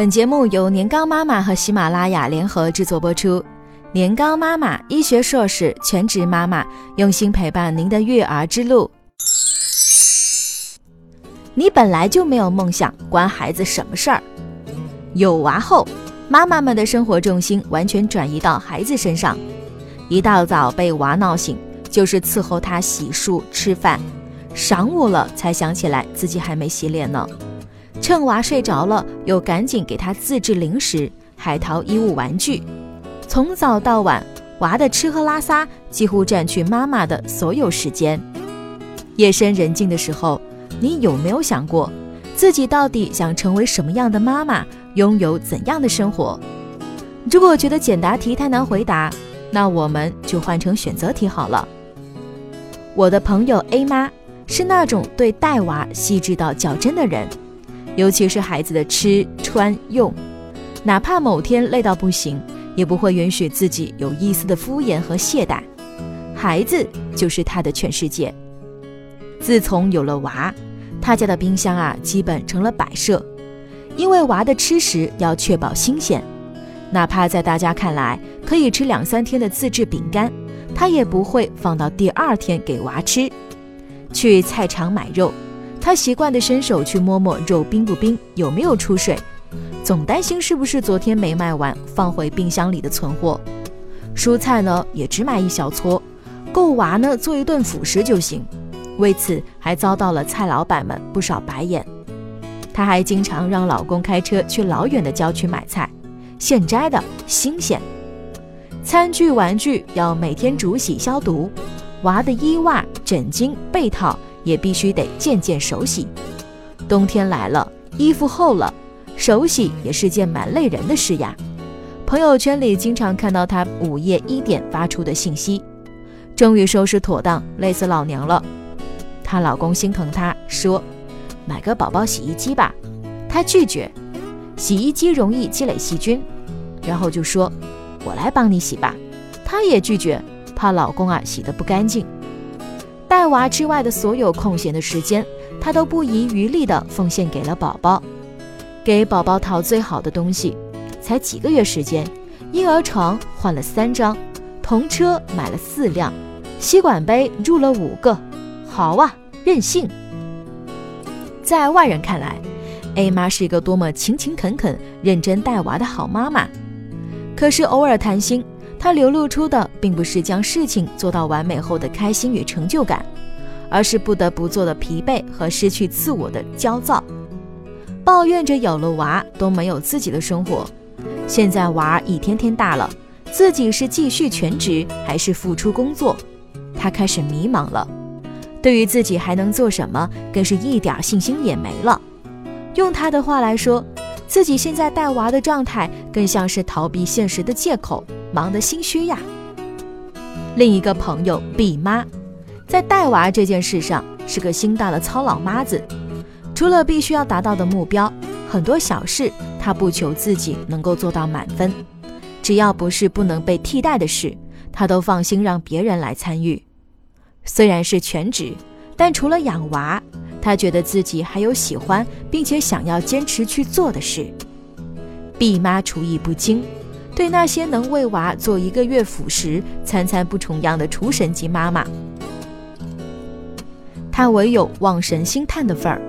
本节目由年糕妈妈和喜马拉雅联合制作播出。年糕妈妈，医学硕士，全职妈妈，用心陪伴您的育儿之路。你本来就没有梦想，关孩子什么事儿？有娃后，妈妈们的生活重心完全转移到孩子身上。一大早被娃闹醒，就是伺候他洗漱吃饭，晌午了才想起来自己还没洗脸呢。趁娃睡着了，又赶紧给他自制零食、海淘衣物、玩具。从早到晚，娃的吃喝拉撒几乎占据妈妈的所有时间。夜深人静的时候，你有没有想过，自己到底想成为什么样的妈妈，拥有怎样的生活？如果觉得简答题太难回答，那我们就换成选择题好了。我的朋友 A 妈是那种对带娃细致到较真的人。尤其是孩子的吃穿用，哪怕某天累到不行，也不会允许自己有一丝的敷衍和懈怠。孩子就是他的全世界。自从有了娃，他家的冰箱啊，基本成了摆设，因为娃的吃食要确保新鲜，哪怕在大家看来可以吃两三天的自制饼干，他也不会放到第二天给娃吃。去菜场买肉。他习惯地伸手去摸摸肉冰不冰，有没有出水，总担心是不是昨天没卖完放回冰箱里的存货。蔬菜呢也只买一小撮，够娃呢做一顿辅食就行。为此还遭到了菜老板们不少白眼。她还经常让老公开车去老远的郊区买菜，现摘的新鲜。餐具玩具要每天煮洗消毒，娃的衣袜枕巾被套。也必须得件件手洗。冬天来了，衣服厚了，手洗也是件蛮累人的事呀。朋友圈里经常看到她午夜一点发出的信息，终于收拾妥当，累死老娘了。她老公心疼她，说：“买个宝宝洗衣机吧。”她拒绝，洗衣机容易积累细菌，然后就说：“我来帮你洗吧。”她也拒绝，怕老公啊洗得不干净。带娃之外的所有空闲的时间，她都不遗余力地奉献给了宝宝，给宝宝淘最好的东西。才几个月时间，婴儿床换了三张，童车买了四辆，吸管杯入了五个，好啊，任性！在外人看来，A 妈是一个多么勤勤恳恳、认真带娃的好妈妈。可是偶尔谈心。他流露出的并不是将事情做到完美后的开心与成就感，而是不得不做的疲惫和失去自我的焦躁，抱怨着有了娃都没有自己的生活。现在娃一天天大了，自己是继续全职还是付出工作？他开始迷茫了，对于自己还能做什么，更是一点信心也没了。用他的话来说，自己现在带娃的状态更像是逃避现实的借口。忙得心虚呀。另一个朋友 B 妈，在带娃这件事上是个心大的糙老妈子。除了必须要达到的目标，很多小事她不求自己能够做到满分，只要不是不能被替代的事，她都放心让别人来参与。虽然是全职，但除了养娃，她觉得自己还有喜欢并且想要坚持去做的事。毕妈厨艺不精。对那些能为娃做一个月辅食、餐餐不重样的厨神级妈妈，她唯有望神兴叹的份儿。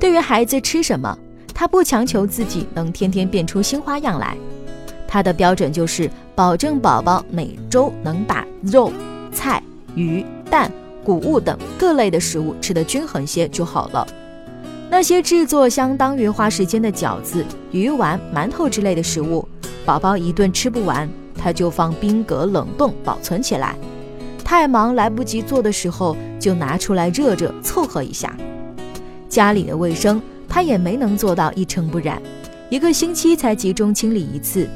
对于孩子吃什么，她不强求自己能天天变出新花样来，她的标准就是保证宝宝每周能把肉、菜、鱼、蛋、谷物等各类的食物吃得均衡些就好了。那些制作相当于花时间的饺子、鱼丸、馒头之类的食物。宝宝一顿吃不完，他就放冰格冷冻保存起来。太忙来不及做的时候，就拿出来热热凑合一下。家里的卫生他也没能做到一尘不染，一个星期才集中清理一次。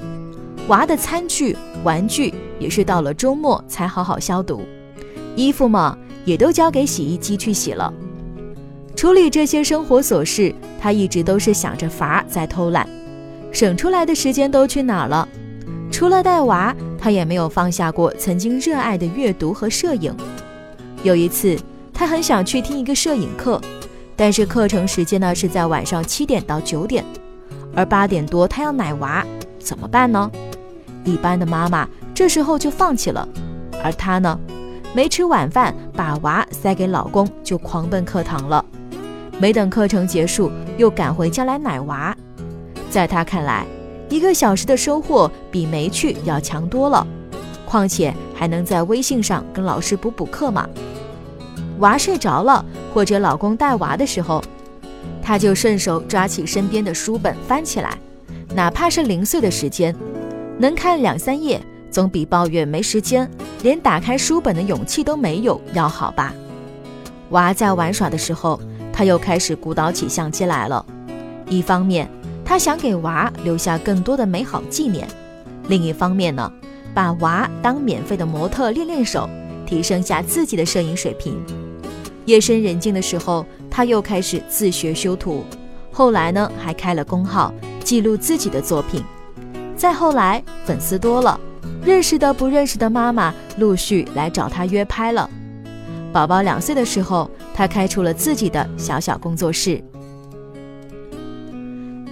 娃的餐具玩具也是到了周末才好好消毒。衣服嘛，也都交给洗衣机去洗了。处理这些生活琐事，他一直都是想着法儿在偷懒。省出来的时间都去哪了？除了带娃，他也没有放下过曾经热爱的阅读和摄影。有一次，他很想去听一个摄影课，但是课程时间呢是在晚上七点到九点，而八点多他要奶娃，怎么办呢？一般的妈妈这时候就放弃了，而他呢，没吃晚饭，把娃塞给老公就狂奔课堂了，没等课程结束，又赶回家来奶娃。在她看来，一个小时的收获比没去要强多了，况且还能在微信上跟老师补补课嘛。娃睡着了，或者老公带娃的时候，她就顺手抓起身边的书本翻起来，哪怕是零碎的时间，能看两三页，总比抱怨没时间，连打开书本的勇气都没有要好吧。娃在玩耍的时候，他又开始鼓捣起相机来了。一方面，他想给娃留下更多的美好纪念；另一方面呢，把娃当免费的模特练练手，提升下自己的摄影水平。夜深人静的时候，他又开始自学修图。后来呢，还开了公号，记录自己的作品。再后来，粉丝多了，认识的不认识的妈妈陆续来找她约拍了。宝宝两岁的时候，她开出了自己的小小工作室。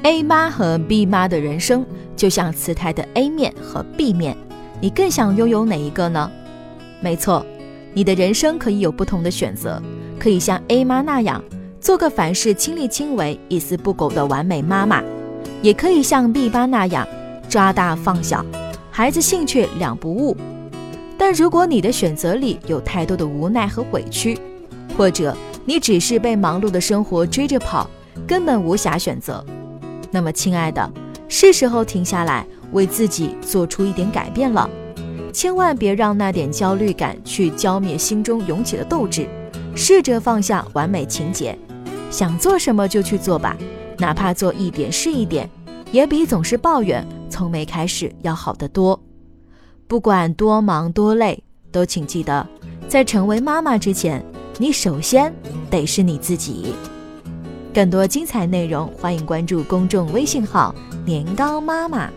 A 妈和 B 妈的人生就像磁带的 A 面和 B 面，你更想拥有哪一个呢？没错，你的人生可以有不同的选择，可以像 A 妈那样做个凡事亲力亲为、一丝不苟的完美妈妈，也可以像 B 妈那样抓大放小，孩子兴趣两不误。但如果你的选择里有太多的无奈和委屈，或者你只是被忙碌的生活追着跑，根本无暇选择。那么，亲爱的，是时候停下来，为自己做出一点改变了。千万别让那点焦虑感去浇灭心中涌起的斗志，试着放下完美情节，想做什么就去做吧，哪怕做一点是一点，也比总是抱怨从没开始要好得多。不管多忙多累，都请记得，在成为妈妈之前，你首先得是你自己。更多精彩内容，欢迎关注公众微信号“年糕妈妈”。